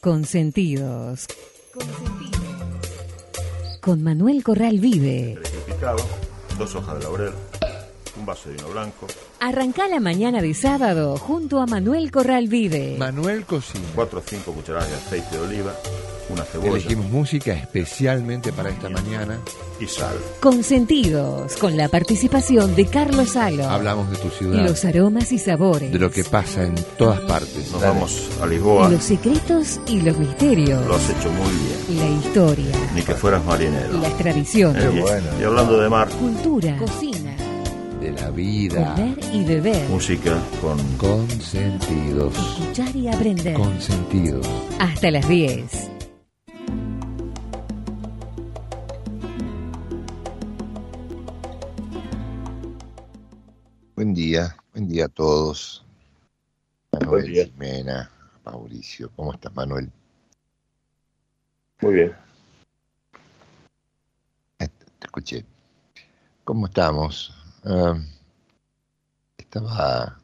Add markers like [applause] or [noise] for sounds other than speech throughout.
Consentidos. Consentidos. Con Manuel Corral Vive. Dos hojas de laurel, vaso de vino blanco, Arrancá la mañana de sábado junto a Manuel Corral Vive. Manuel Cocina. cuatro o cinco cucharadas de aceite de oliva, una cebolla Elegimos música especialmente para esta mañana. y sal. Consentidos. Con la participación de Carlos Salo. Hablamos de tu ciudad, Los aromas y sabores. de lo que pasa en todas partes. Nos Dale. vamos a Lisboa, Los secretos y los misterios. lo has hecho muy bien, La historia. ni que fueras marinero. Las tradiciones. Eh, y- bueno. y hablando de mar, Cultura. Cocina. La vida. Comer y beber. música con Consentidos. Escuchar y aprender. Consentidos. Hasta las 10. Buen día, buen día a todos. Manuel, día. Jimena, Mauricio, ¿cómo estás, Manuel? Muy bien. Te escuché. ¿Cómo estamos? Ah, estaba.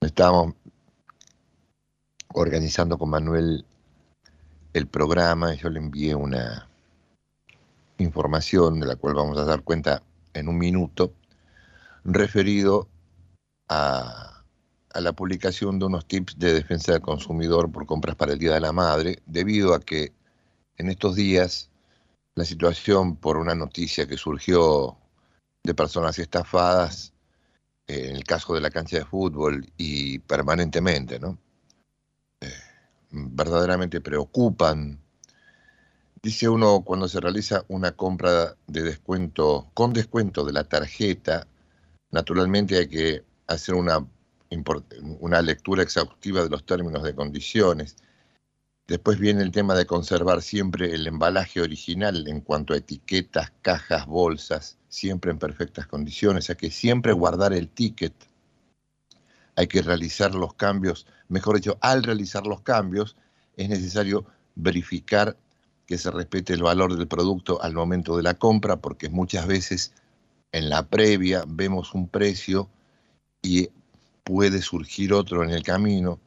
Estábamos organizando con Manuel el programa y yo le envié una información de la cual vamos a dar cuenta en un minuto, referido a, a la publicación de unos tips de defensa del consumidor por compras para el Día de la Madre, debido a que en estos días la situación por una noticia que surgió de personas estafadas, eh, en el caso de la cancha de fútbol y permanentemente, ¿no? Eh, verdaderamente preocupan. Dice uno cuando se realiza una compra de descuento, con descuento de la tarjeta, naturalmente hay que hacer una, una lectura exhaustiva de los términos de condiciones. Después viene el tema de conservar siempre el embalaje original en cuanto a etiquetas, cajas, bolsas, siempre en perfectas condiciones. Hay que siempre guardar el ticket. Hay que realizar los cambios, mejor dicho, al realizar los cambios es necesario verificar que se respete el valor del producto al momento de la compra, porque muchas veces en la previa vemos un precio y puede surgir otro en el camino.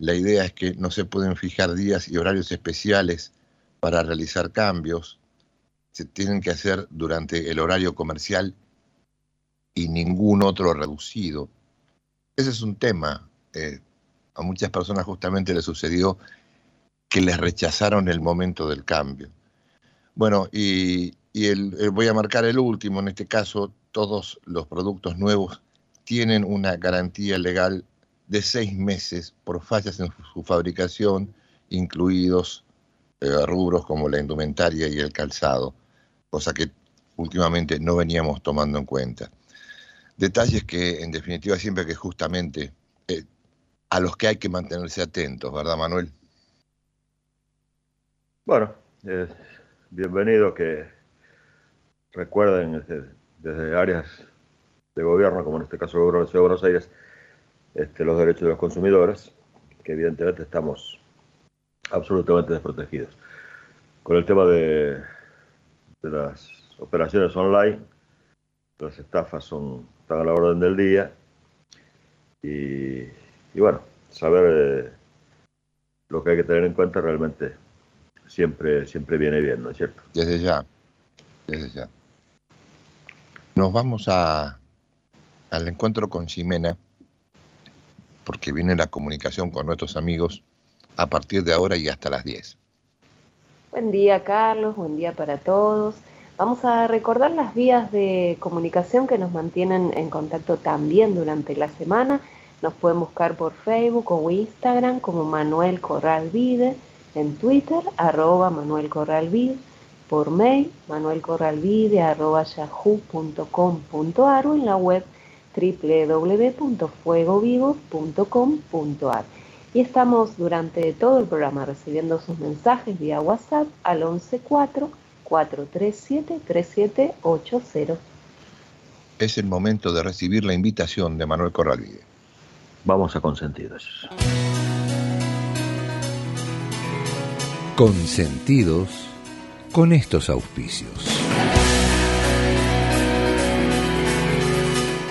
La idea es que no se pueden fijar días y horarios especiales para realizar cambios. Se tienen que hacer durante el horario comercial y ningún otro reducido. Ese es un tema. eh, a muchas personas justamente les sucedió que les rechazaron el momento del cambio. Bueno, y, el- eh, voy a marcar el último, en este caso todos los productos nuevos tienen una garantía legal de seis meses por fallas en su fabricación, incluidos eh, rubros como la indumentaria y el calzado, cosa que últimamente no veníamos tomando en cuenta. Detalles que en definitiva siempre que justamente eh, a los que hay que mantenerse atentos, ¿verdad Manuel? Bueno, eh, bienvenido que recuerden desde áreas de gobierno, como en este caso de Buenos Aires, este, los derechos de los consumidores, que evidentemente estamos absolutamente desprotegidos. Con el tema de, de las operaciones online, las estafas son, están a la orden del día y, y bueno, saber eh, lo que hay que tener en cuenta realmente siempre, siempre viene bien, ¿no es cierto? Desde ya, desde ya. Nos vamos a, al encuentro con Ximena, porque viene la comunicación con nuestros amigos a partir de ahora y hasta las 10. Buen día, Carlos. Buen día para todos. Vamos a recordar las vías de comunicación que nos mantienen en contacto también durante la semana. Nos pueden buscar por Facebook o Instagram como Manuel Corral Vide, en Twitter, arroba Manuel Corral Vide, por mail, manuelcorralvide, arroba yahoo.com.ar o en la web www.fuegovivo.com.ar. Y estamos durante todo el programa recibiendo sus mensajes vía WhatsApp al 114-437-3780. Es el momento de recibir la invitación de Manuel Corralvide. Vamos a consentidos. Consentidos con estos auspicios.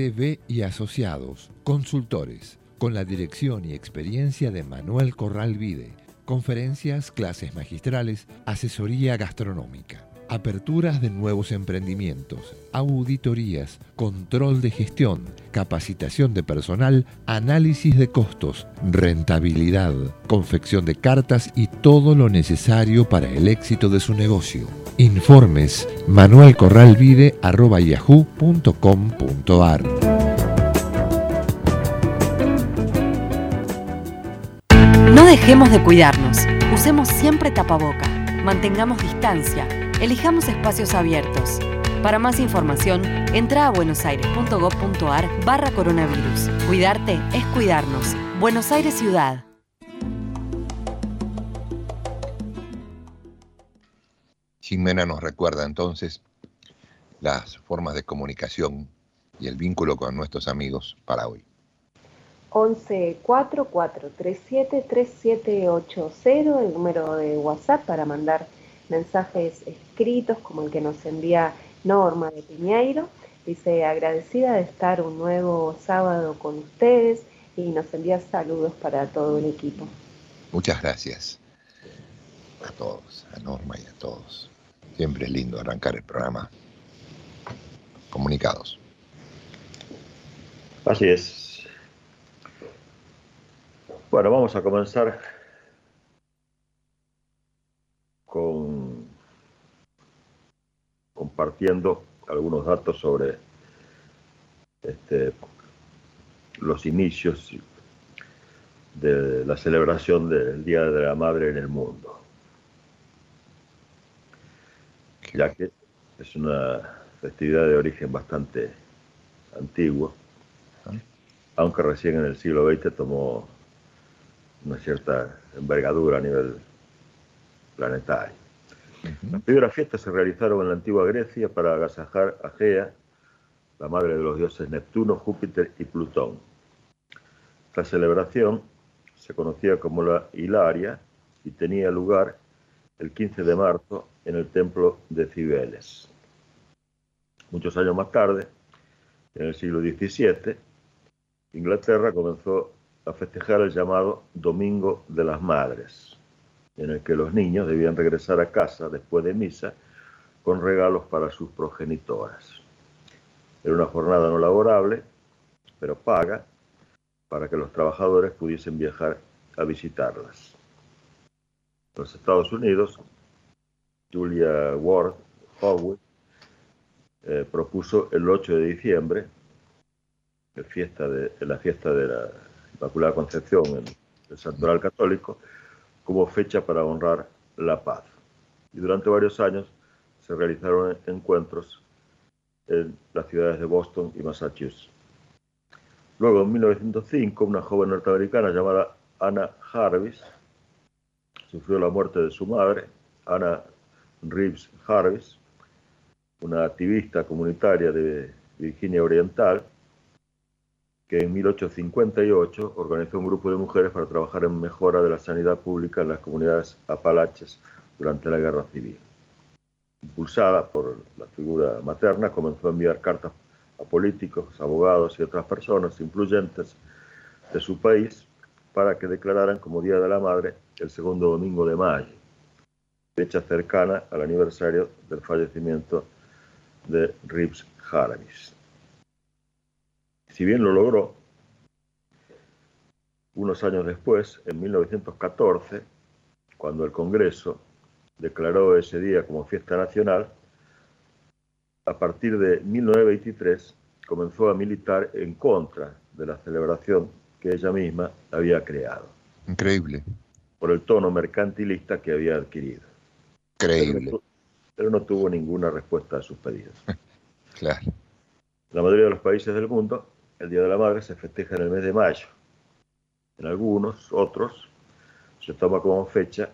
MCB y Asociados, consultores, con la dirección y experiencia de Manuel Corral Vide, conferencias, clases magistrales, asesoría gastronómica, aperturas de nuevos emprendimientos, auditorías, control de gestión, capacitación de personal, análisis de costos, rentabilidad, confección de cartas y todo lo necesario para el éxito de su negocio. Informes manuelcorralvide.yahoo.com.ar No dejemos de cuidarnos. Usemos siempre tapaboca. Mantengamos distancia. Elijamos espacios abiertos. Para más información, entra a buenosaires.gov.ar barra coronavirus. Cuidarte es cuidarnos. Buenos Aires Ciudad. Jimena nos recuerda entonces las formas de comunicación y el vínculo con nuestros amigos para hoy. 11 4437 3780, el número de WhatsApp para mandar mensajes escritos como el que nos envía Norma de Piñeiro. Dice agradecida de estar un nuevo sábado con ustedes y nos envía saludos para todo el equipo. Muchas gracias a todos, a Norma y a todos. Siempre es lindo arrancar el programa comunicados. Así es. Bueno, vamos a comenzar con compartiendo algunos datos sobre este, los inicios de la celebración del Día de la Madre en el mundo, ya que es una festividad de origen bastante antiguo, aunque recién en el siglo XX tomó una cierta envergadura a nivel planetario. Las primeras fiestas se realizaron en la antigua Grecia para agasajar a Gea, la madre de los dioses Neptuno, Júpiter y Plutón. Esta celebración se conocía como la Hilaria y tenía lugar el 15 de marzo en el templo de Cibeles. Muchos años más tarde, en el siglo XVII, Inglaterra comenzó a festejar el llamado Domingo de las Madres, en el que los niños debían regresar a casa después de misa con regalos para sus progenitoras. Era una jornada no laborable, pero paga, para que los trabajadores pudiesen viajar a visitarlas. En los Estados Unidos, Julia Ward Howard eh, propuso el 8 de diciembre, fiesta de, la fiesta de la Inmaculada Concepción en el Santoral Católico, como fecha para honrar la paz. Y durante varios años se realizaron encuentros en las ciudades de Boston y Massachusetts. Luego, en 1905, una joven norteamericana llamada Anna Jarvis sufrió la muerte de su madre, Anna Reeves Jarvis, una activista comunitaria de Virginia Oriental, que en 1858 organizó un grupo de mujeres para trabajar en mejora de la sanidad pública en las comunidades apalaches durante la Guerra Civil. Impulsada por la figura materna, comenzó a enviar cartas a políticos, abogados y otras personas influyentes de su país para que declararan como Día de la Madre el segundo domingo de mayo, fecha cercana al aniversario del fallecimiento de Rips Jarvis. Si bien lo logró, unos años después, en 1914, cuando el Congreso declaró ese día como fiesta nacional, a partir de 1923 comenzó a militar en contra de la celebración que ella misma había creado. Increíble. Por el tono mercantilista que había adquirido. Increíble. Pero, pero no tuvo ninguna respuesta a sus pedidos. [laughs] claro. La mayoría de los países del mundo, el Día de la Madre se festeja en el mes de mayo. En algunos, otros, se toma como fecha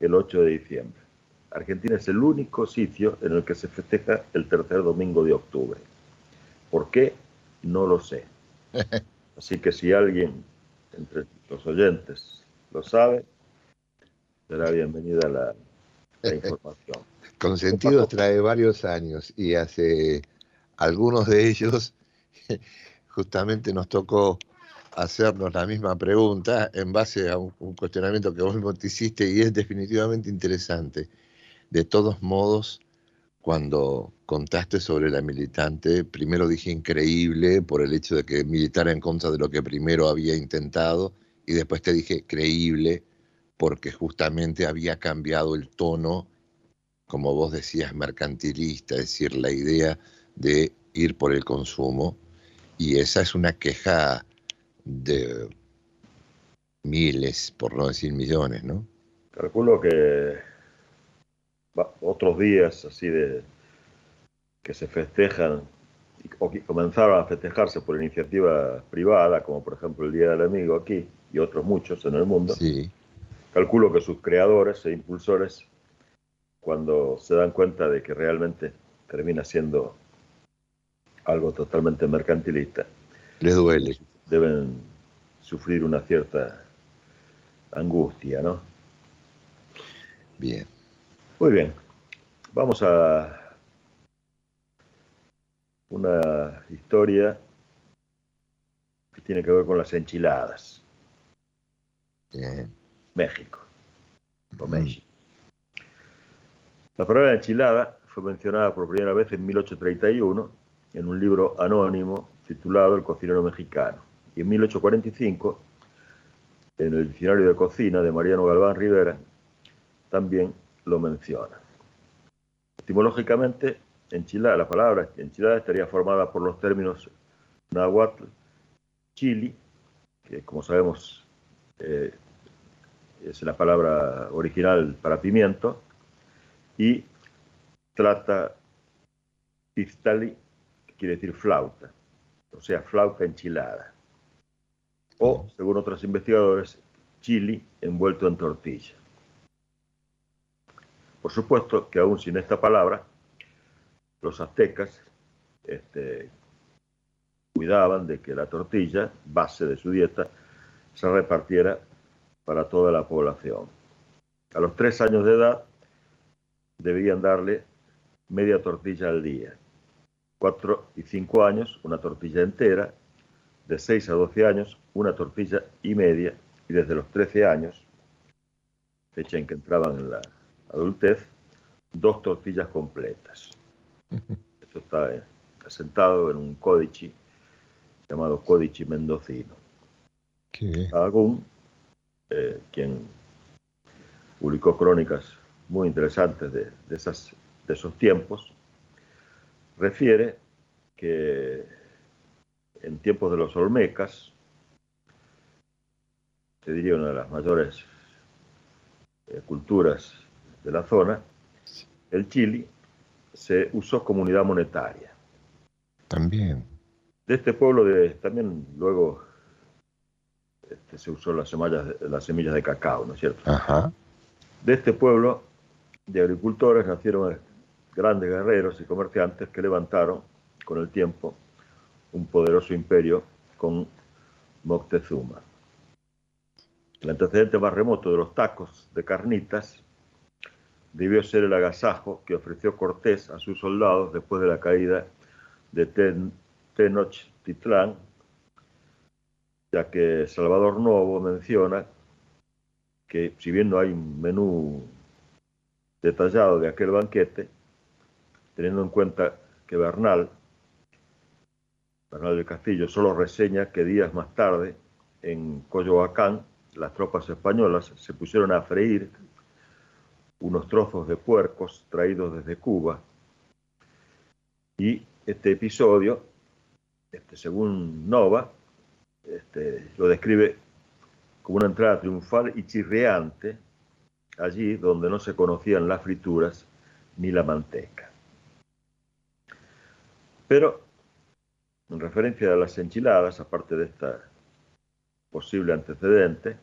el 8 de diciembre. Argentina es el único sitio en el que se festeja el tercer domingo de octubre. ¿Por qué? No lo sé. [laughs] Así que si alguien entre los oyentes lo sabe, será bienvenida la, la información. [laughs] Consentidos trae varios años y hace algunos de ellos justamente nos tocó hacernos la misma pregunta en base a un, cuestionamiento que vos mismo te hiciste y es definitivamente interesante. De todos modos, cuando contaste sobre la militante, primero dije increíble por el hecho de que militara en contra de lo que primero había intentado y después te dije creíble porque justamente había cambiado el tono, como vos decías, mercantilista, es decir, la idea de ir por el consumo. Y esa es una queja de miles, por no decir millones, ¿no? Calculo que otros días así de que se festejan o que comenzaron a festejarse por iniciativa privada, como por ejemplo el Día del Amigo aquí y otros muchos en el mundo. Sí. Calculo que sus creadores e impulsores, cuando se dan cuenta de que realmente termina siendo algo totalmente mercantilista, les duele deben sufrir una cierta angustia, ¿no? Bien. Muy bien. Vamos a una historia que tiene que ver con las enchiladas. Bien. México. O México. La palabra enchilada fue mencionada por primera vez en 1831 en un libro anónimo titulado El cocinero mexicano y en 1845, en el diccionario de cocina de Mariano Galván Rivera, también lo menciona. Etimológicamente, enchilada, la palabra enchilada estaría formada por los términos náhuatl, chili, que como sabemos eh, es la palabra original para pimiento, y trata pistali, quiere decir flauta, o sea, flauta enchilada o, según otros investigadores, chili envuelto en tortilla. Por supuesto que aún sin esta palabra, los aztecas este, cuidaban de que la tortilla, base de su dieta, se repartiera para toda la población. A los tres años de edad debían darle media tortilla al día. Cuatro y cinco años, una tortilla entera. De seis a doce años, una tortilla y media, y desde los 13 años, fecha en que entraban en la adultez, dos tortillas completas. [laughs] Esto está eh, asentado en un códice llamado Códice Mendocino. Agún, eh, quien publicó crónicas muy interesantes de, esas, de esos tiempos, refiere que en tiempos de los Olmecas, te diría una de las mayores eh, culturas de la zona, el Chile se usó como unidad monetaria. También. De este pueblo de, también luego este, se usó las semillas, las semillas de cacao, ¿no es cierto? Ajá. De este pueblo de agricultores nacieron grandes guerreros y comerciantes que levantaron con el tiempo un poderoso imperio con Moctezuma. El antecedente más remoto de los tacos de carnitas debió ser el agasajo que ofreció Cortés a sus soldados después de la caída de Tenochtitlán, ya que Salvador Novo menciona que si bien no hay un menú detallado de aquel banquete, teniendo en cuenta que Bernal, Bernal del Castillo, solo reseña que días más tarde, en Coyoacán, las tropas españolas se pusieron a freír unos trozos de puercos traídos desde Cuba y este episodio, este, según Nova, este, lo describe como una entrada triunfal y chirriante allí donde no se conocían las frituras ni la manteca. Pero, en referencia a las enchiladas, aparte de esta posible antecedente,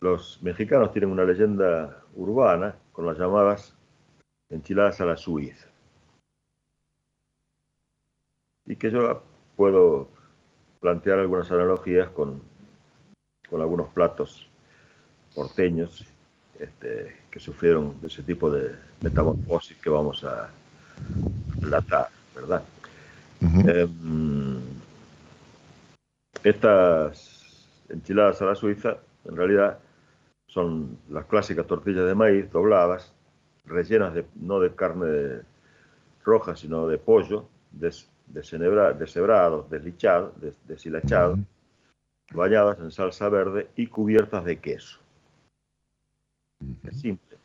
los mexicanos tienen una leyenda urbana con las llamadas enchiladas a la suiza. Y que yo puedo plantear algunas analogías con, con algunos platos porteños este, que sufrieron de ese tipo de metamorfosis que vamos a relatar, ¿verdad? Em, estas enchiladas a la suiza, en realidad, son las clásicas tortillas de maíz dobladas, rellenas de, no de carne roja, sino de pollo, des, deshebrado, deslichado, deshilachado, bañadas en salsa verde y cubiertas de queso. Es simple.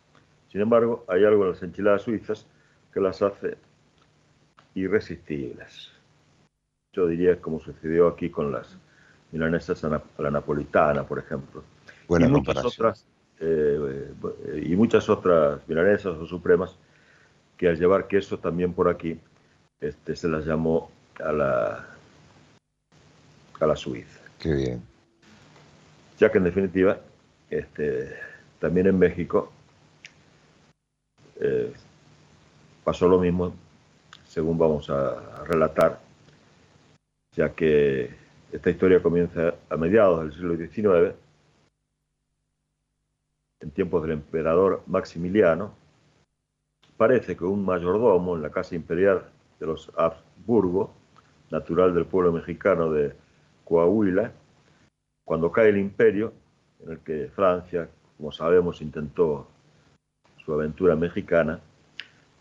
Sin embargo, hay algo en las enchiladas suizas que las hace irresistibles. Yo diría como sucedió aquí con las milanesas a la napolitana, por ejemplo. y muchas otras eh, y muchas otras milanesas o supremas que al llevar queso también por aquí este, se las llamó a la a la Suiza. Qué bien. Ya que en definitiva este, también en México eh, pasó lo mismo, según vamos a, relatar, ya que esta historia comienza a mediados del siglo XIX, en tiempos del emperador Maximiliano. Parece que un mayordomo en la casa imperial de los Habsburgo, natural del pueblo mexicano de Coahuila, cuando cae el imperio, en el que Francia, como sabemos, intentó su aventura mexicana,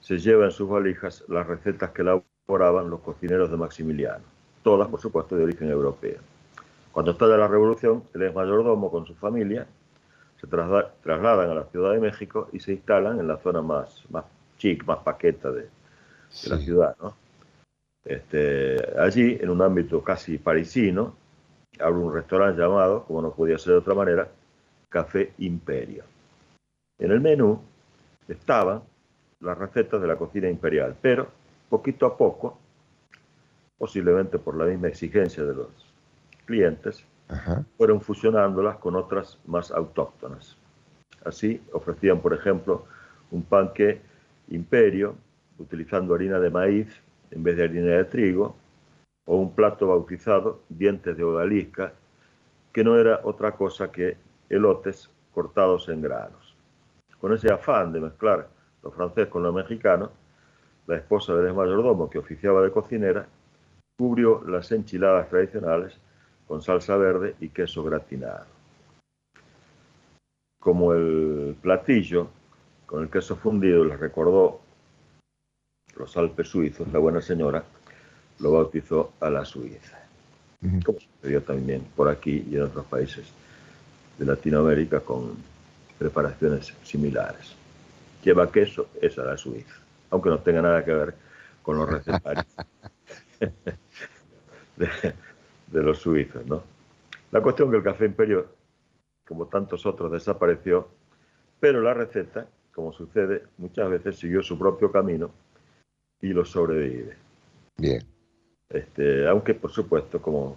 se lleva en sus valijas las recetas que elaboraban los cocineros de Maximiliano, todas, por supuesto, de origen europeo. Cuando estalla la revolución, el ex mayordomo con su familia se trasladan a la Ciudad de México y se instalan en la zona más, más chic, más paqueta de, la ciudad. Este, allí, en un ámbito casi parisino, abre un restaurante llamado, como no podía ser de otra manera, Café Imperio. En el menú estaban las recetas de la cocina imperial, pero poquito a poco, posiblemente por la misma exigencia de los clientes, fueron fusionándolas con otras más autóctonas. Así ofrecían, por ejemplo, un panque imperio utilizando harina de maíz en vez de harina de trigo, o un plato bautizado dientes de odalisca, que no era otra cosa que elotes cortados en granos. Con ese afán de mezclar lo francés con lo mexicano, la esposa del mayordomo que oficiaba de cocinera cubrió las enchiladas tradicionales con salsa verde y queso gratinado. Como el platillo con el queso fundido les recordó los Alpes suizos, la buena señora lo bautizó a la Suiza, como sucedió también por aquí y en otros países de Latinoamérica con preparaciones similares. Lleva queso, es a la Suiza, aunque no tenga nada que ver con los recetarios [laughs] de, los suizos. ¿no? La cuestión que el café imperio, como tantos otros, desapareció, pero la receta, como sucede, muchas veces siguió su propio camino y lo sobrevive. Bien. Este, aunque, por supuesto, como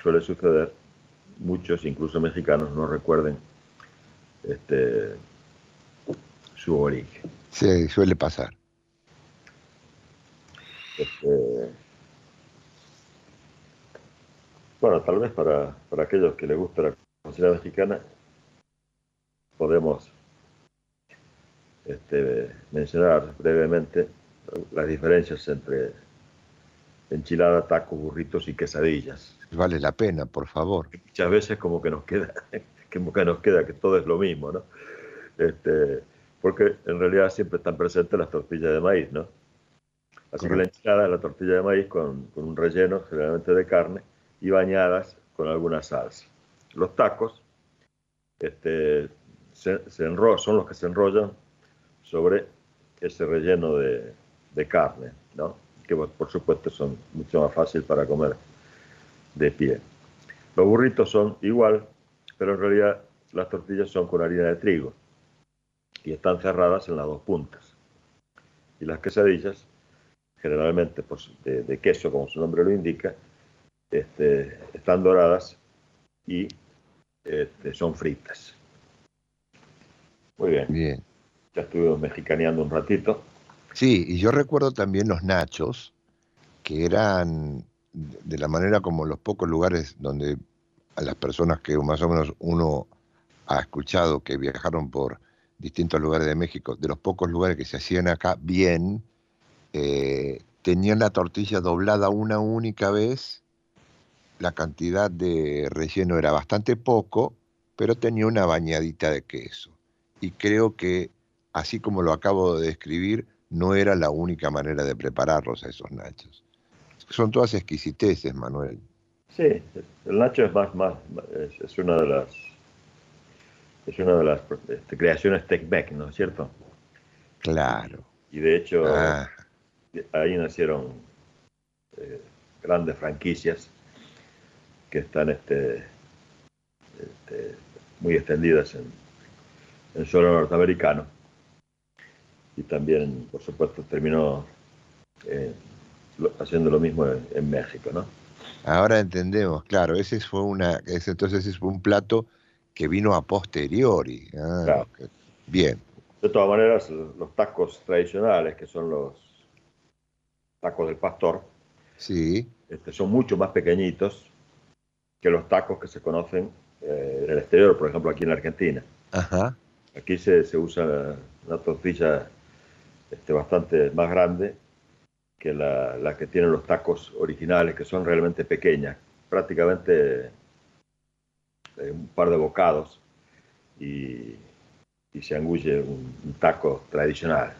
suele suceder, muchos, incluso mexicanos, no recuerden este, su origen. Sí, suele pasar. Este, bueno, tal vez para, para aquellos que les gusta la cocina mexicana, podemos este, mencionar brevemente las diferencias entre enchilada, tacos, burritos y quesadillas. Vale la pena, por favor. Muchas veces como que nos queda, [laughs] como que nos queda que todo es lo mismo, ¿no? Este, porque en realidad siempre están presentes las tortillas de maíz, ¿no? Así que la enchilada es la tortilla de maíz con, un relleno generalmente de carne y bañadas con alguna salsa. Los tacos este, se, son los que se enrollan sobre ese relleno de, de carne, ¿no? que por supuesto son mucho más fáciles para comer de pie. Los burritos son igual, pero en realidad las tortillas son con harina de trigo y están cerradas en las dos puntas. Y las quesadillas, generalmente pues, de, queso, como su nombre lo indica, este, están doradas y este, son fritas. Muy bien. Bien. Ya estuve mexicaneando un ratito. Sí, y yo recuerdo también los nachos, que eran de la manera como los pocos lugares donde a las personas que más o menos uno ha escuchado que viajaron por distintos lugares de México, de los pocos lugares que se hacían acá bien, eh, tenían la tortilla doblada una única vez, la cantidad de relleno era bastante poco, pero tenía una bañadita de queso. Y creo que, así como lo acabo de describir, no era la única manera de prepararlos a esos nachos. Son todas exquisiteces, Manuel. Sí, el nacho es más, más, es, una de las es una de las este, creaciones Tech ¿no es cierto? Claro. Y de hecho, ah. ahí nacieron eh, grandes franquicias que están este, este muy extendidas en, el suelo norteamericano. Y también, por supuesto, terminó eh, haciendo lo mismo en, México, ¿no? Ahora entendemos, claro, ese fue una, ese, entonces es un plato que vino a posteriori. Ah, bien. De todas maneras, los tacos tradicionales, que son los tacos del pastor, sí. Este, son mucho más pequeñitos que los tacos que se conocen eh, en el exterior, por ejemplo, aquí en la Argentina. Ajá. Aquí se, usa una tortilla este, bastante más grande que la, que tienen los tacos originales, que son realmente pequeñas, prácticamente eh, un par de bocados y, se angulle un, taco tradicional.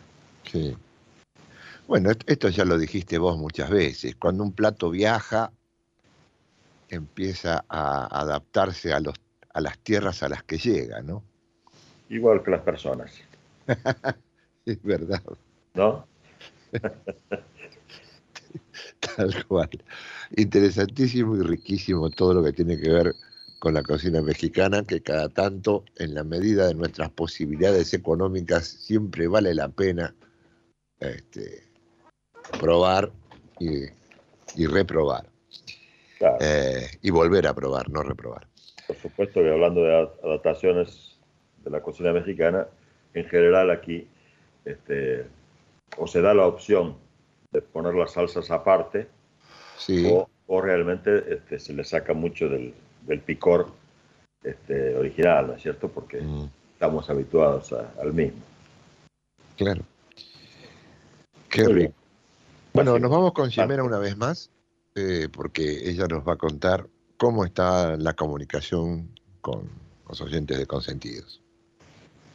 Sí. Bueno, esto ya lo dijiste vos muchas veces. Cuando un plato viaja, empieza a adaptarse a, los, a las tierras a las que llega, ¿no? Igual que las personas. [laughs] es verdad. ¿No? [laughs] Tal cual. Interesantísimo y riquísimo todo lo que tiene que ver con la cocina mexicana, que cada tanto, en la medida de nuestras posibilidades económicas, siempre vale la pena este, probar y, reprobar. Eh, y volver a probar, no reprobar. Por supuesto que hablando de adaptaciones de la cocina mexicana, en general aquí este, o se da la opción de poner las salsas aparte o, realmente este, se le saca mucho del, picor este, original, ¿no es cierto? Porque mm. estamos habituados al mismo. Claro. Qué rico. Bueno, nos vamos con Ximena una vez más, eh, porque ella nos va a contar cómo está la comunicación con los oyentes de Consentidos.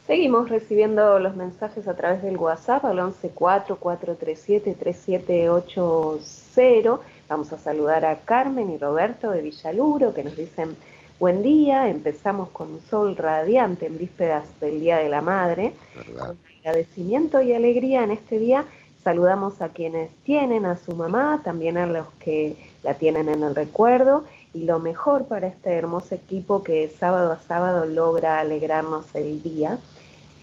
Seguimos recibiendo los mensajes a través del WhatsApp al 1144373780. Vamos a saludar a Carmen y Roberto de Villaluro que nos dicen buen día. Empezamos con un sol radiante en vísperas del Día de la Madre. Con agradecimiento y alegría en este día saludamos a quienes tienen a su mamá, también a los que la tienen en el recuerdo y lo mejor para este hermoso equipo que sábado a sábado logra alegrarnos el día.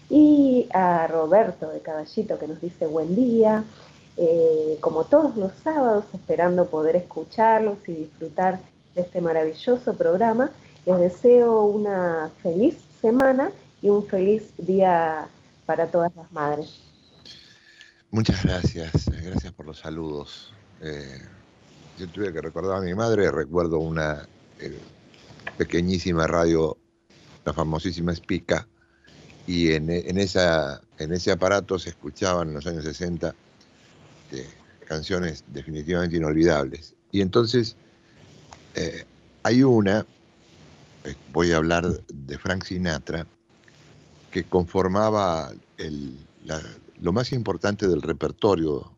Y a Roberto de Caballito que nos dice buen día, eh, como todos los sábados, esperando poder escucharlos y disfrutar de este maravilloso programa. Les deseo una feliz semana y un feliz día para todas las madres. Muchas gracias, gracias por los saludos. Eh, yo tuve que recordar a mi madre, recuerdo una eh, pequeñísima radio, la famosísima Spica, y en ese aparato se escuchaban en los años 60 eh, canciones definitivamente inolvidables. Y entonces eh, hay una, voy a hablar de Frank Sinatra, que conformaba lo más importante del repertorio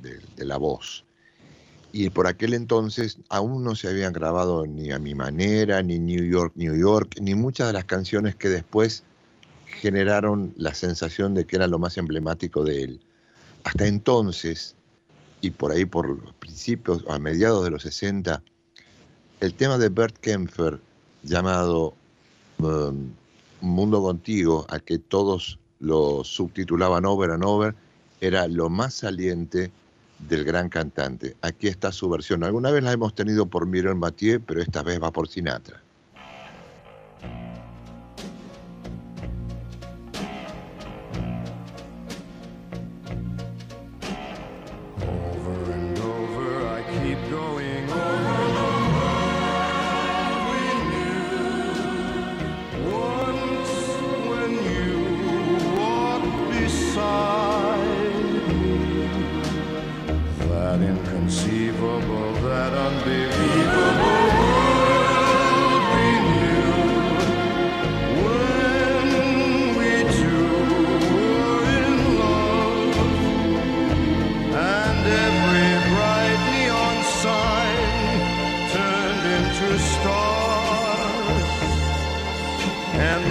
de la voz. Y por aquel entonces aún no se habían grabado ni a mi manera, ni New York, New York, ni muchas de las canciones que después generaron la sensación de que era lo más emblemático de él. Hasta entonces, y por ahí por los principios, a mediados de los 60, el tema de Bert Kempfer, llamado um, Mundo Contigo, a que todos lo subtitulaban Over and Over, era lo más saliente del gran cantante. Aquí está su versión. Alguna vez la hemos tenido por Miron Mathieu, pero esta vez va por Sinatra.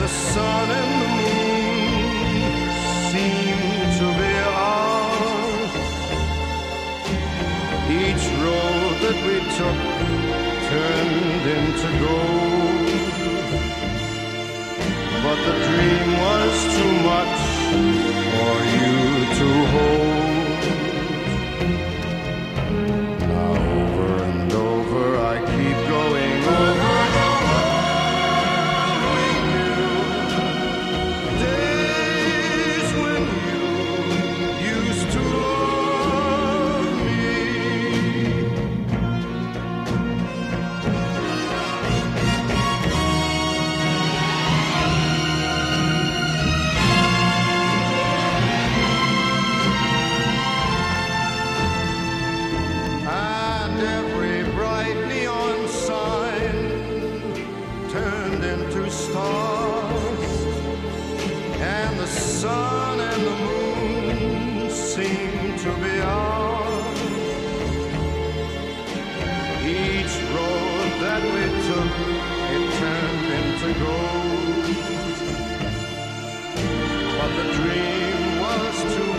sun and the moon seem to be ours. Each road that we took turned into gold. But the dream was too much for you to hold. But the dream was too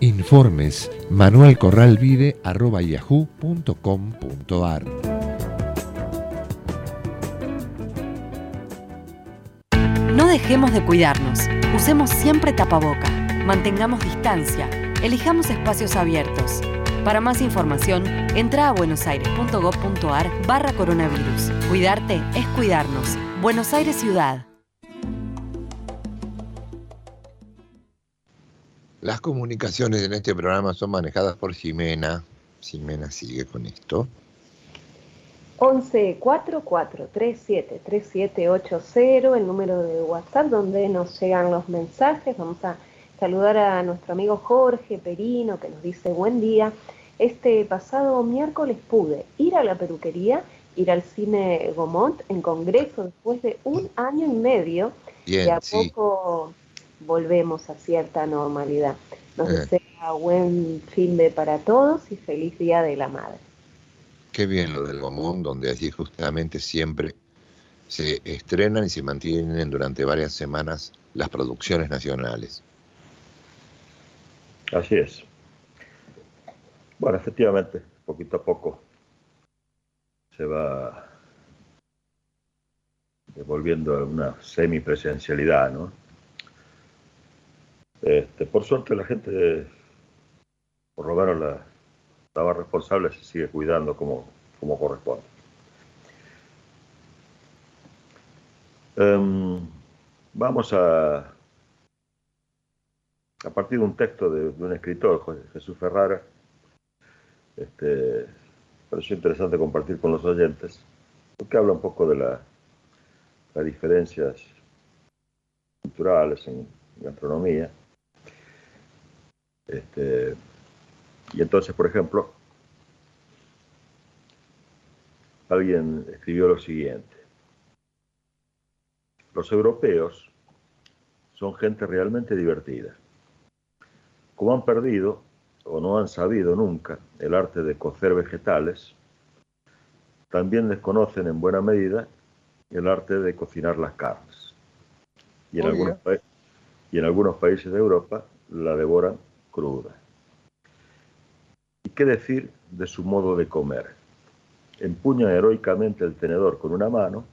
Informes manuelcorralvide.yahoo.com.ar No dejemos de cuidarnos. Usemos siempre tapaboca. Mantengamos distancia. Elijamos espacios abiertos. Para más información, entra a buenosaires.gov.ar barra coronavirus. Cuidarte es cuidarnos. Buenos Aires Ciudad. Las comunicaciones en este programa son manejadas por Jimena. Jimena sigue con esto. 11 44 37 3780, el número de WhatsApp donde nos llegan los mensajes. Vamos a saludar a nuestro amigo Jorge Perino que nos dice buen día. Este pasado miércoles pude ir a la peluquería, ir al cine Gomont en congreso después de un año y medio y a poco volvemos a cierta normalidad. Nos eh. desea buen fin de para todos y feliz Día de la Madre. Qué bien lo del Gomón, donde allí justamente siempre se estrenan y se mantienen durante varias semanas las producciones nacionales. Así es. Bueno, efectivamente, poquito a poco se va volviendo a una semipresencialidad, ¿no? Este, por suerte la gente, por lo menos la, la responsable, se sigue cuidando como, como corresponde. Em, vamos a, a partir de un texto de, un escritor, Jesús Ferrara, este, pareció interesante compartir con los oyentes, porque habla un poco de la, las diferencias culturales en gastronomía. Este, y entonces, por ejemplo, alguien escribió lo siguiente. Los europeos son gente realmente divertida. Como han perdido o no han sabido nunca el arte de cocer vegetales, también desconocen en buena medida el arte de cocinar las carnes. Y en, algunos, y en algunos países de Europa la devoran cruda. ¿Y qué decir de su modo de comer? Empuñan heroicamente el tenedor con una mano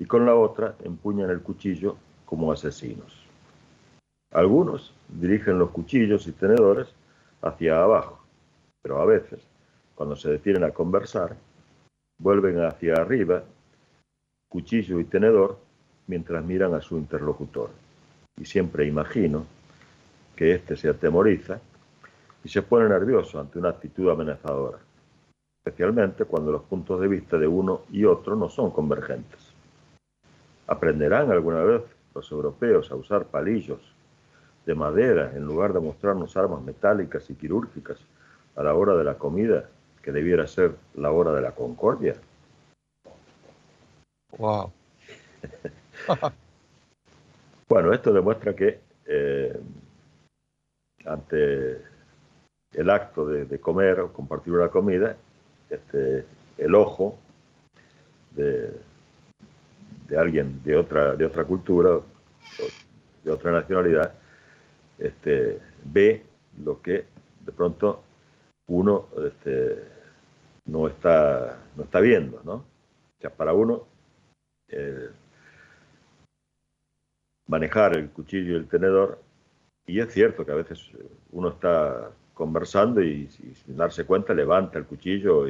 y con la otra empuñan el cuchillo como asesinos. Algunos dirigen los cuchillos y tenedores hacia abajo, pero a veces, cuando se detienen a conversar, vuelven hacia arriba, cuchillo y tenedor, mientras miran a su interlocutor. Y siempre imagino que éste se atemoriza y se pone nervioso ante una actitud amenazadora, especialmente cuando los puntos de vista de uno y otro no son convergentes. ¿Aprenderán alguna vez los europeos a usar palillos de madera en lugar de mostrarnos armas metálicas y quirúrgicas a la hora de la comida, que debiera ser la hora de la concordia? Wow. [laughs] bueno, esto demuestra que eh, ante el acto de, comer o compartir una comida, este, el ojo de, alguien de otra, de otra cultura, de otra nacionalidad, este, ve lo que de pronto uno este, no, está, no está viendo, ¿no? O sea, para uno manejar el cuchillo y el tenedor y es cierto que a veces uno está conversando y, sin darse cuenta levanta el cuchillo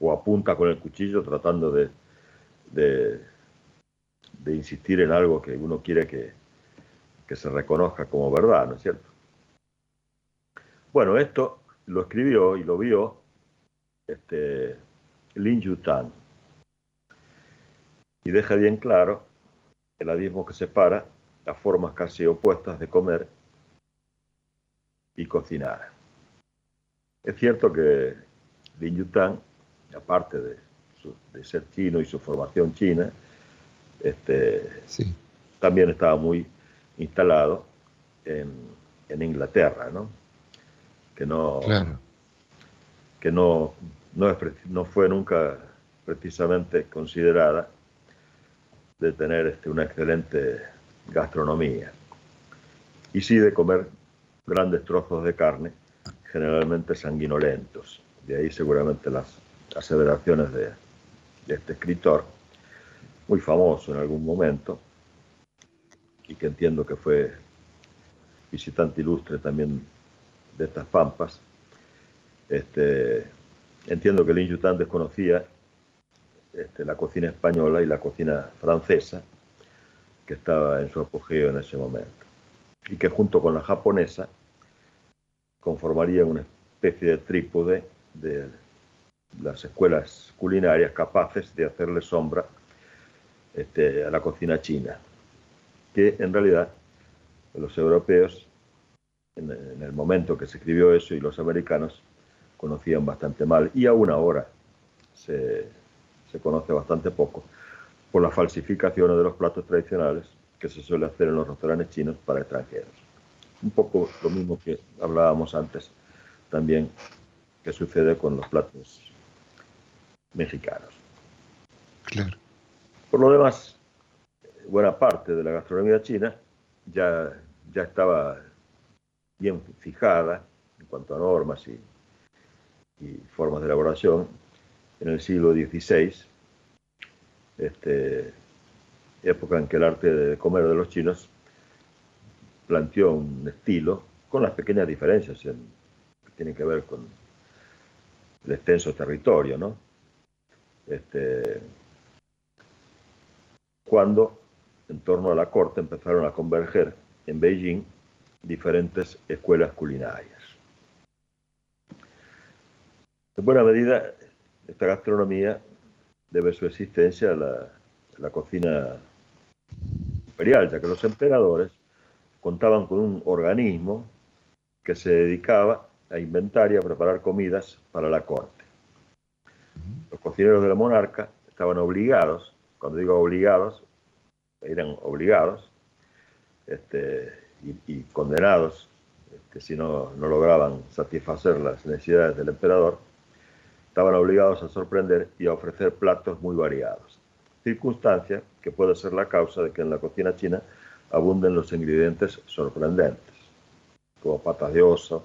o apunta con el cuchillo tratando de, de, insistir en algo que uno quiere que, que, se reconozca como verdad, ¿no es cierto? Bueno, esto lo escribió y lo vio este, Lin Yutan y deja bien claro el abismo que separa las formas casi opuestas de comer y cocinar. Es cierto que Lin Yutang, aparte de, ser chino y su formación china, este, también estaba muy instalado en, Inglaterra, ¿no? Que no, que no, no, fue nunca precisamente considerada de tener este, una excelente gastronomía. Y sí de comer grandes trozos de carne, generalmente sanguinolentos. De ahí seguramente las aseveraciones de, este escritor, muy famoso en algún momento, y que entiendo que fue visitante ilustre también de estas pampas. Este, entiendo que Lin Yutan desconocía este, la cocina española y la cocina francesa, que estaba en su apogeo en ese momento, y que junto con la japonesa conformaría una especie de trípode de las escuelas culinarias capaces de hacerle sombra este, a la cocina china, que en realidad los europeos, en, el momento que se escribió eso, y los americanos conocían bastante mal, y aún ahora se, se conoce bastante poco, por las falsificaciones de los platos tradicionales que se suele hacer en los restaurantes chinos para extranjeros un poco lo mismo que hablábamos antes también que sucede con los platos mexicanos. Claro. Por lo demás, buena parte de la gastronomía china ya, ya estaba bien fijada en cuanto a normas y, formas de elaboración en el siglo XVI, este, época en que el arte de comer de los chinos planteó un estilo con las pequeñas diferencias que tienen que ver con el extenso territorio, ¿no? Este, cuando en torno a la corte empezaron a converger en Beijing diferentes escuelas culinarias. En buena medida, esta gastronomía debe su existencia a la cocina imperial, ya que los emperadores contaban con un organismo que se dedicaba a inventar y a preparar comidas para la corte. Los cocineros de la monarca estaban obligados, cuando digo obligados, eran obligados este, y, condenados este, si no, no lograban satisfacer las necesidades del emperador, estaban obligados a sorprender y a ofrecer platos muy variados, circunstancia que puede ser la causa de que en la cocina china abunden los ingredientes sorprendentes, como patas de oso,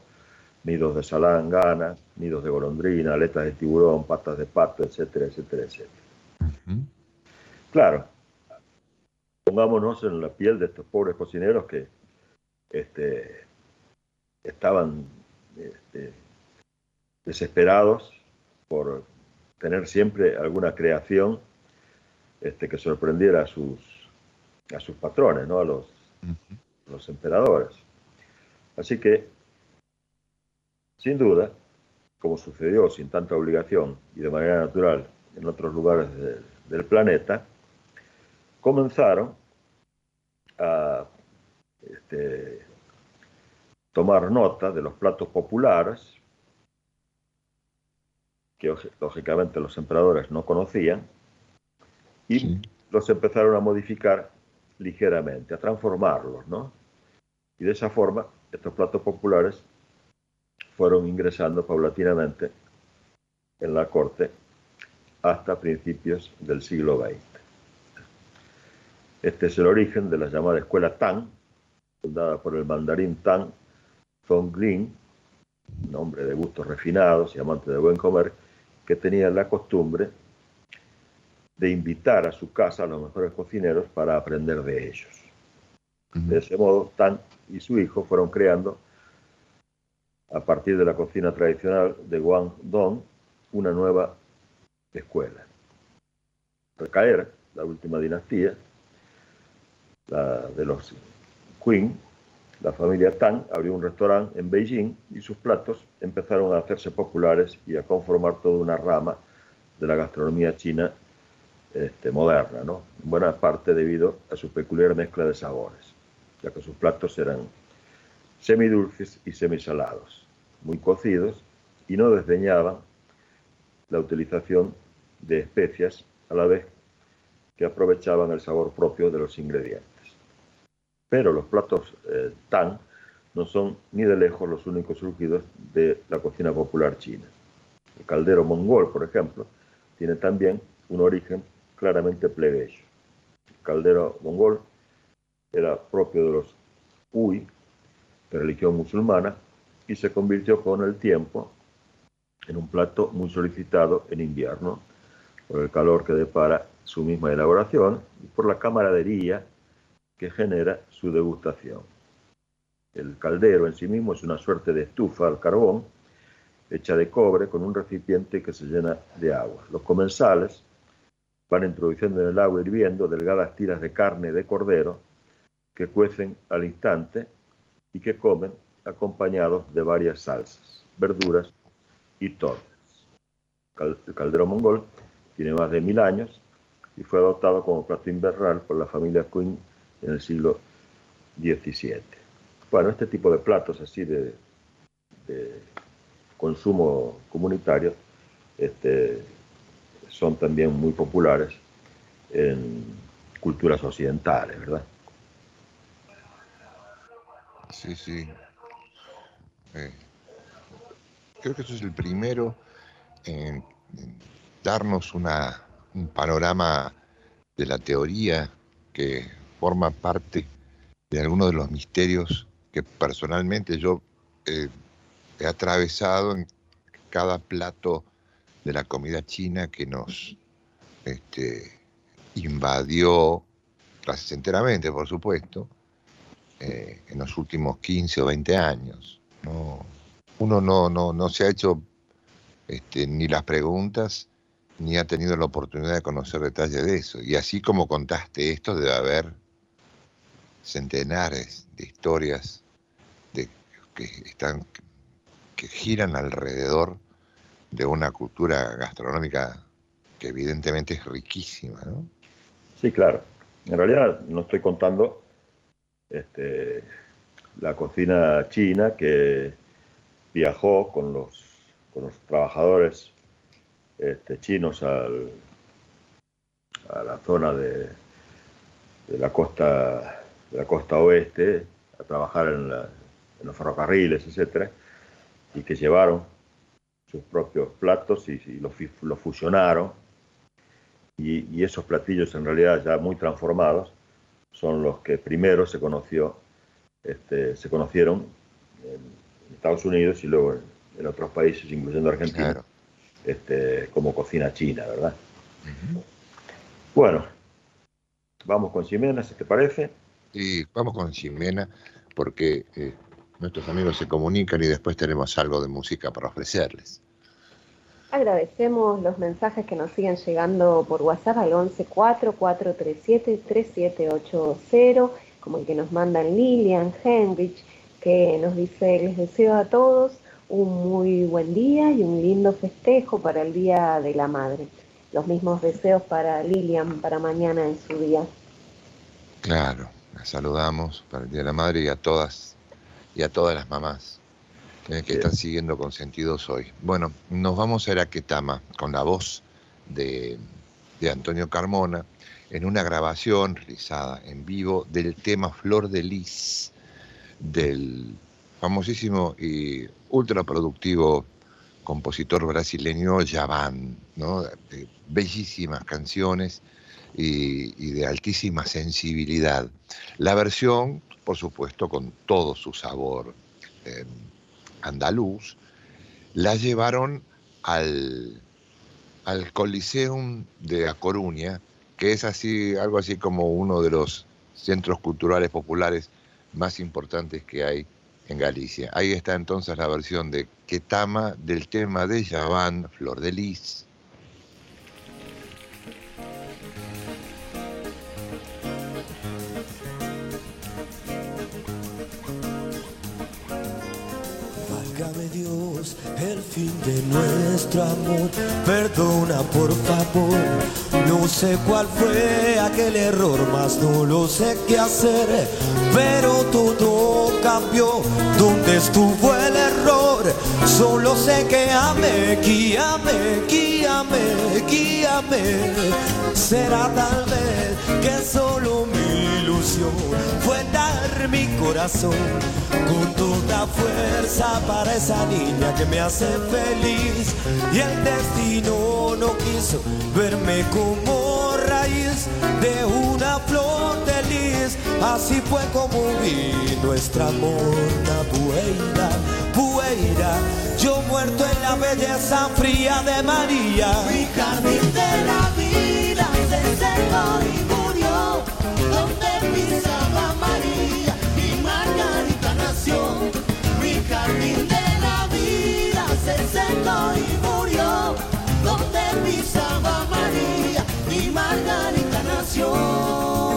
nidos de salangana, nidos de golondrina, aletas de tiburón, patas de pato, etcétera, etcétera, etcétera. Claro, pongámonos en la piel de estos pobres cocineros que este, estaban este, desesperados por tener siempre alguna creación este, que sorprendiera a sus, a sus patrones, ¿no? a los, los emperadores. Así que, sin duda, como sucedió sin tanta obligación y de manera natural en otros lugares del planeta, comenzaron a este, tomar nota de los platos populares que lógicamente los emperadores no conocían y los empezaron a modificar ligeramente, a transformarlos, ¿no? Y de esa forma, estos platos populares fueron ingresando paulatinamente en la corte hasta principios del siglo XX. Este es el origen de la llamada escuela Tang, fundada por el mandarín Tang Zhongling, nombre de gustos refinados y amante de buen comer, que tenía la costumbre de invitar a su casa a los mejores cocineros para aprender de ellos. De ese modo, Tang y su hijo fueron creando, a partir de la cocina tradicional de Guangdong, una nueva escuela. Recaer, la última dinastía, la de los Qing, la familia Tang abrió un restaurante en Beijing y sus platos empezaron a hacerse populares y a conformar toda una rama de la gastronomía china este, moderna, ¿no? en buena parte debido a su peculiar mezcla de sabores, ya que sus platos eran semidulces y semisalados, muy cocidos y no desdeñaban la utilización de especias a la vez que aprovechaban el sabor propio de los ingredientes. Pero los platos eh, Tang no son ni de lejos los únicos surgidos de la cocina popular china. El caldero mongol, por ejemplo, tiene también un origen claramente plebeyo. Caldero mongol era propio de los Hui, de religión musulmana, y se convirtió con el tiempo en un plato muy solicitado en invierno, por el calor que depara su misma elaboración y por la camaradería que genera su degustación. El caldero en sí mismo es una suerte de estufa al carbón, hecha de cobre con un recipiente que se llena de agua. Los comensales van introduciendo en el agua hirviendo delgadas tiras de carne de cordero que cuecen al instante y que comen acompañados de varias salsas, verduras y tortas. El caldero mongol tiene más de mil años y fue adoptado como plato invernal por la familia Queen en el siglo XVII. Bueno, este tipo de platos así de, consumo comunitario este, son también muy populares en culturas occidentales, ¿verdad? Sí, sí. Eh, creo que eso es el primero en, darnos una, un panorama de la teoría que forma parte de algunos de los misterios que personalmente yo eh, he atravesado en cada plato de la comida china que nos este, invadió enteramente, por supuesto, eh, en los últimos 15 o 20 años. uno no, no, no se ha hecho este, ni las preguntas ni ha tenido la oportunidad de conocer detalles de eso. Y así como contaste esto, debe haber centenares de historias de, que, están, que giran alrededor de una cultura gastronómica que evidentemente es riquísima. ¿no? Sí, claro. En realidad no estoy contando este, la cocina china que viajó con los, con los trabajadores este, chinos al, a la zona de, de, la costa de la costa oeste a trabajar en, los ferrocarriles, etcétera, y que llevaron sus propios platos y, los, los, fusionaron. Y, y, esos platillos en realidad ya muy transformados son los que primero se conoció, este, se conocieron en Estados Unidos y luego en, otros países, incluyendo Argentina este, como cocina china, ¿verdad? Bueno, vamos con Ximena, si te parece. Y vamos con Ximena, porque eh, nuestros amigos se comunican y después tenemos algo de música para ofrecerles. Agradecemos los mensajes que nos siguen llegando por WhatsApp al 1144373780, como el que nos mandan Lilian Henrich, que nos dice, les deseo a todos un muy buen día y un lindo festejo para el Día de la Madre. Los mismos deseos para Lilian para mañana en su día. Claro, la saludamos para el Día de la Madre y a todas y a todas las mamás eh, que están siguiendo con sentidos hoy. Bueno, nos vamos a ir a Ketama con la voz de, de Antonio Carmona en una grabación realizada en vivo del tema Flor de Lis del famosísimo y ultraproductivo compositor brasileño Javan, ¿no? bellísimas canciones y, de altísima sensibilidad. La versión, por supuesto, con todo su sabor eh, andaluz, la llevaron al, al Coliseum de A Coruña, que es así, algo así como uno de los centros culturales populares más importantes que hay en Galicia. Ahí está entonces la versión de Ketama del tema de Javán Flor de Lis. El fin de nuestro amor, perdona por favor, no sé cuál fue aquel error, más no lo sé qué hacer, pero todo cambió, ¿dónde estuvo el error? Solo sé que amé, guíame, guíame, guíame. Será tal vez que solo mi ilusión fue dar mi corazón con toda fuerza para esa niña que me hace feliz. Y el destino no quiso verme como raíz de una Así fue como vi nuestra mona bueira, bueira. Yo muerto en la belleza fría de María. Mi jardín de la vida se secó y murió. Donde pisaba María y Margarita nació. Mi jardín de la vida se secó y murió. Donde pisaba María y Margarita nació.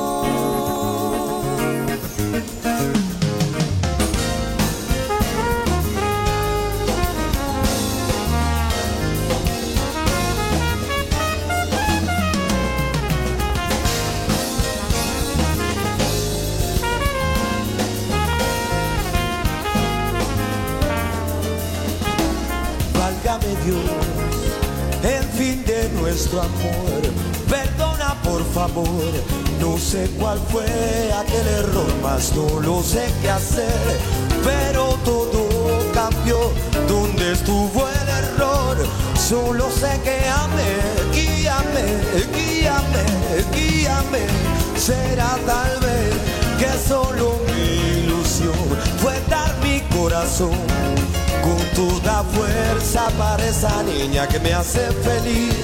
El fin de nuestro amor. Perdona por favor, no sé cuál fue aquel error, más no lo sé qué hacer, pero todo cambió. ¿Dónde estuvo el error? Solo sé que amé, guíame, guíame guíame, será tal vez que solo mi ilusión fue dar mi corazón con toda fuerza para esa niña que me hace feliz.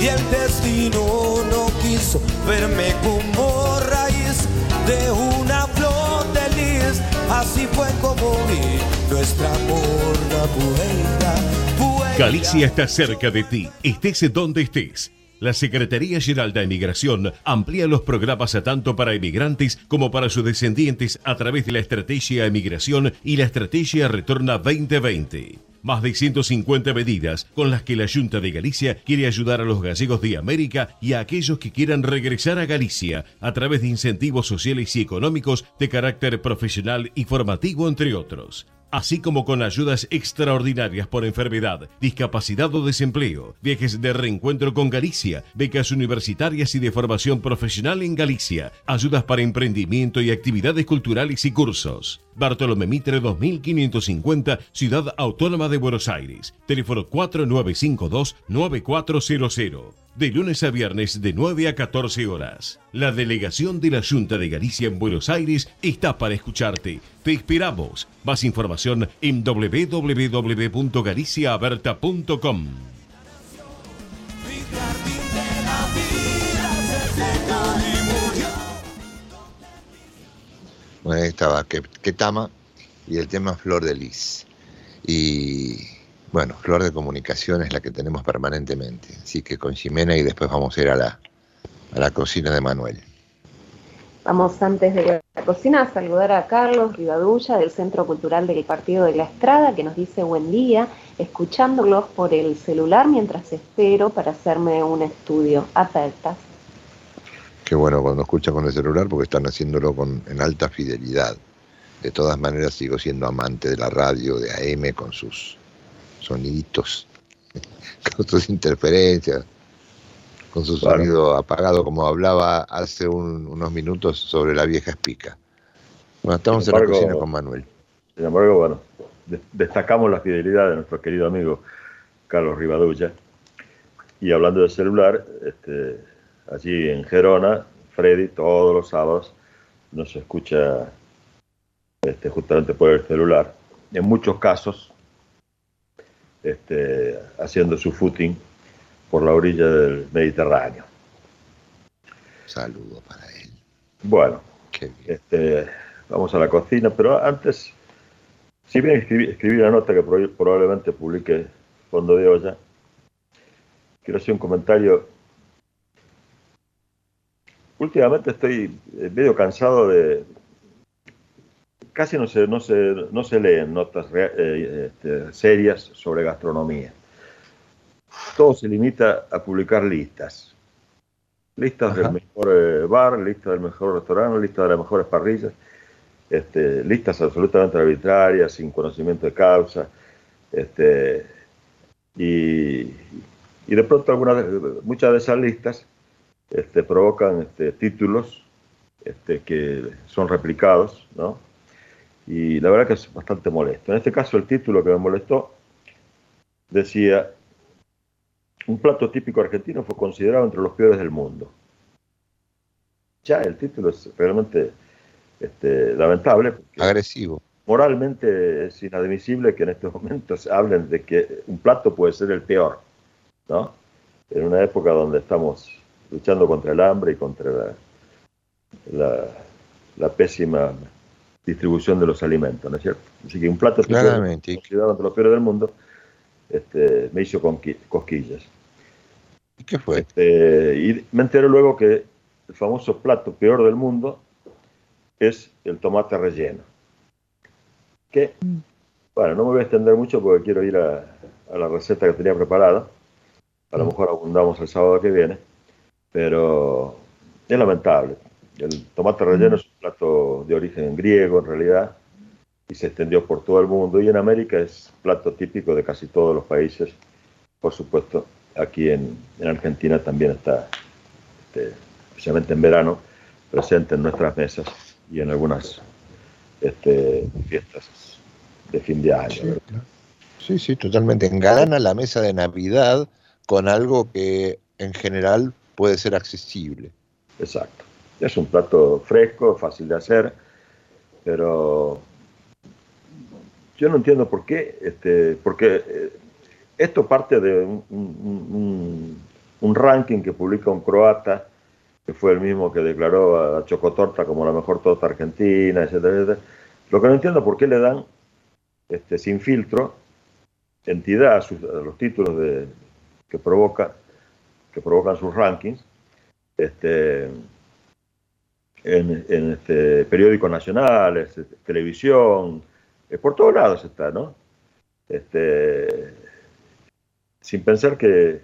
Y el destino no quiso verme como raíz de una flor de lis. Así fue como vi nuestra amor, la poeta. Galicia está cerca de ti, estés donde estés. La Secretaría General de Emigración amplía los programas tanto para emigrantes como para sus descendientes a través de la Estrategia Emigración y la Estrategia Retorna 2020. Más de 150 medidas con las que la Junta de Galicia quiere ayudar a los gallegos de América y a aquellos que quieran regresar a Galicia a través de incentivos sociales y económicos de carácter profesional y formativo, entre otros así como con ayudas extraordinarias por enfermedad, discapacidad o desempleo, viajes de reencuentro con Galicia, becas universitarias y de formación profesional en Galicia, ayudas para emprendimiento y actividades culturales y cursos. Bartolomé Mitre 2550, Ciudad Autónoma de Buenos Aires. Teléfono 4952-9400. De lunes a viernes de 9 a 14 horas. La delegación de la Junta de Galicia en Buenos Aires está para escucharte. Te esperamos. Más información en www.galiciaaberta.com. Bueno, ahí estaba Ketama y el tema Flor de Lis. Y bueno, Flor de Comunicación es la que tenemos permanentemente. Así que con Jimena y después vamos a ir a la, a la cocina de Manuel. Vamos antes de la cocina a saludar a Carlos Rivadulla del Centro Cultural del Partido de la Estrada que nos dice buen día, escuchándolos por el celular mientras espero para hacerme un estudio. Apertas. Qué bueno cuando escuchan con el celular porque están haciéndolo con, en alta fidelidad. De todas maneras sigo siendo amante de la radio, de AM, con sus soniditos, [laughs] con sus interferencias, con su Claro. sonido apagado, como hablaba hace un- unos minutos sobre la vieja espica. Bueno, estamos en la cocina con Manuel. Sin embargo, bueno, de- destacamos la fidelidad de nuestro querido amigo Carlos Rivadulla. Y hablando del celular, este, allí en Gerona, Freddy todos los sábados nos escucha este, justamente por el celular. En muchos casos, este, haciendo su footing por la orilla del Mediterráneo. Saludo para él. Bueno, este, vamos a la cocina, pero antes, si bien escribí, escribí la nota que prob- probablemente publique Fondo de Olla, quiero hacer un comentario. Últimamente estoy eh, medio cansado de... Casi no se, no se, no se leen notas eh, este, serias sobre gastronomía. Todo se limita a publicar listas. Listas Ajá. del mejor eh, bar, listas del mejor restaurante, listas de las mejores parrillas, este, listas absolutamente arbitrarias, sin conocimiento de causa. Este, y, y de pronto algunas, muchas de esas listas este, provocan este, títulos este, que son replicados, ¿no? Y la verdad que es bastante molesto. En este caso el título que me molestó decía, un plato típico argentino fue considerado entre los peores del mundo. Ya el título es realmente este, lamentable. Agresivo. moralmente es inadmisible que en estos [laughs] momentos hablen de que un plato puede ser el peor, ¿no? En una época donde estamos luchando contra el hambre y contra la, la, la pésima distribución de los alimentos, ¿no es cierto? Así que un plato típico Claramente. considerado entre los peores del mundo este, me hizo cosquillas. ¿Y qué fue? Este, y me entero luego que el famoso plato peor del mundo es el tomate relleno. Que, bueno, no me voy a extender mucho porque quiero ir a, a la receta que tenía preparada. A lo mejor abundamos el sábado que viene, pero es lamentable. El tomate relleno es un plato de origen griego en realidad y se extendió por todo el mundo y en América es plato típico de casi todos los países. Por supuesto, aquí en, en Argentina también está, este, especialmente en verano, presente en nuestras mesas y en algunas este, fiestas de fin de año. Sí, sí, sí, totalmente. Engalana la mesa de Navidad con algo que en general puede ser accesible. Exacto. Es un plato fresco, fácil de hacer, pero yo no entiendo por qué, este, porque eh, esto parte de un, ranking que publica un croata, que fue el mismo que declaró a Chocotorta como la mejor torta argentina, etcétera, etcétera. Lo que no entiendo es por qué le dan este, sin filtro entidad a los títulos de, que provoca que provocan sus rankings este, en, en, este, periódicos nacionales, este, televisión, eh, por todos lados está, ¿no? Este, sin pensar que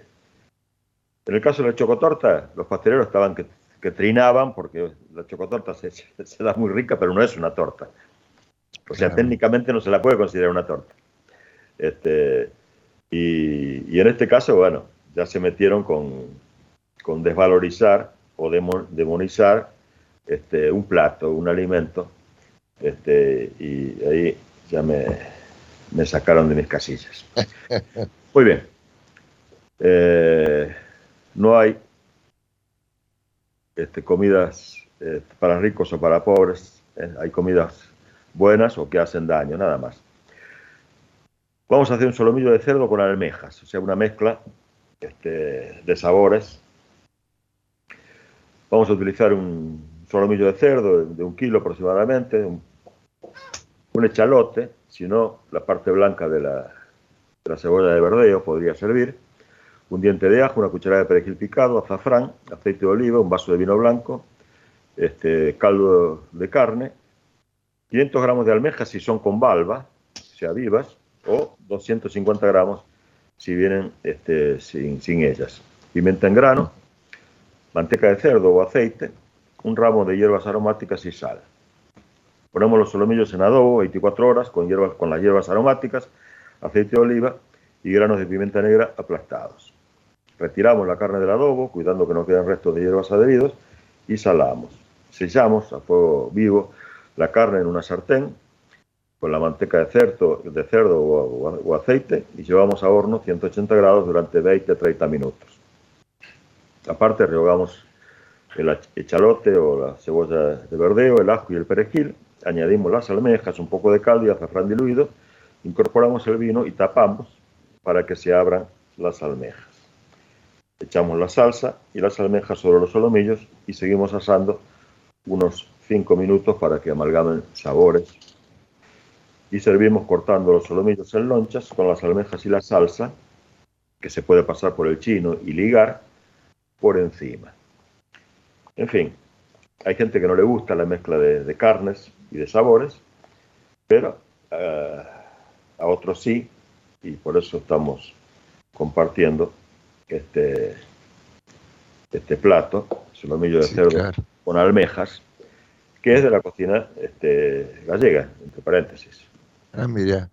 en el caso de la chocotorta, los pasteleros estaban que, que trinaban porque la chocotorta se, se- da muy rica, pero no es una torta. O sea, Claro. técnicamente no se la puede considerar una torta. Este, y, y en este caso, bueno, ya se metieron con, con desvalorizar o demo- demonizar este, un plato, un alimento, este, y ahí ya me, me sacaron de mis casillas. [laughs] Muy bien. Eh, no hay este, comidas eh, para ricos o para pobres, eh, hay comidas buenas o que hacen daño, nada más. Vamos a hacer un solomillo de cerdo con almejas, o sea, una mezcla este, de sabores. Vamos a utilizar un solomillo de cerdo de, un kilo aproximadamente, un, un echalote, si no, la parte blanca de la, cebolla de verdeo podría servir, un diente de ajo, una cucharada de perejil picado, azafrán, aceite de oliva, un vaso de vino blanco, este, caldo de carne, 500 gramos de almejas si son con valva, sea, vivas, o 250 gramos si vienen este, sin, sin ellas. Pimienta en grano, manteca de cerdo o aceite, un ramo de hierbas aromáticas y sal. Ponemos los solomillos en adobo 24 horas con, hierbas, con las hierbas aromáticas, aceite de oliva y granos de pimienta negra aplastados. Retiramos la carne del adobo, cuidando que no queden restos de hierbas adheridos, y salamos. Sellamos a fuego vivo la carne en una sartén con la manteca de cerdo, de cerdo o, o- aceite y llevamos a horno 180 grados durante 20-30 minutos. Aparte rehogamos el echalote o la cebolla de verdeo, el ajo y el perejil, añadimos las almejas, un poco de caldo y azafrán diluido, incorporamos el vino y tapamos para que se abran las almejas. Echamos la salsa y las almejas sobre los solomillos y seguimos asando unos 5 minutos para que amalgamen sabores. Y servimos cortando los solomillos en lonchas con las almejas y la salsa, que se puede pasar por el chino y ligar por encima. En fin, hay gente que no le gusta la mezcla de, de carnes y de sabores, pero eh, a otros sí, y por eso estamos compartiendo este, este plato, solomillo de Sí, cerdo claro. con almejas, que es de la cocina este, gallega, entre paréntesis. Ah, mira.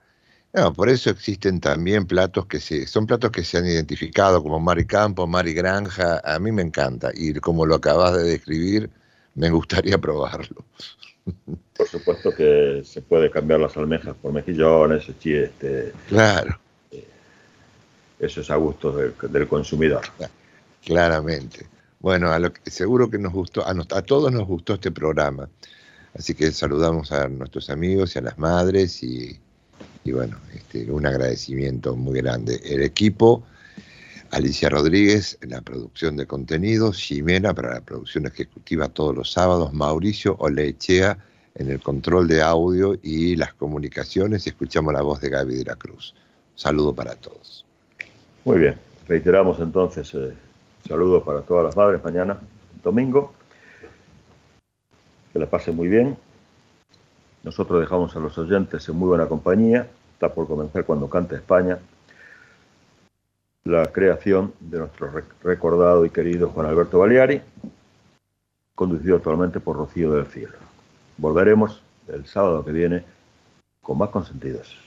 No, por eso existen también platos que se, son platos que se han identificado como mar y campo, mar y granja. A mí me encanta. Y como lo acabas de describir, me gustaría [laughs] probarlo. Por supuesto que se puede cambiar las almejas por mejillones, este, Claro, eso es a gusto del, del consumidor. claramente. Bueno, a lo que, seguro que nos gustó, a, nos- a todos nos gustó este programa. Así que saludamos a nuestros amigos y a las madres y, y bueno, este, un agradecimiento muy grande. El equipo, Alicia Rodríguez en la producción de contenidos, Jimena para la producción ejecutiva todos los sábados, Mauricio Olechea en el control de audio y las comunicaciones. Escuchamos la voz de Gaby de la Cruz. Saludo para todos. Muy bien, reiteramos entonces eh, saludos para todas las madres mañana, domingo. Que la pasen muy bien. Nosotros dejamos a los oyentes en muy buena compañía. Está por comenzar cuando canta España la creación de nuestro rec- recordado y querido Juan Alberto Baleari, conducido actualmente por Rocío del Cielo. Volveremos el sábado que viene con más consentidos.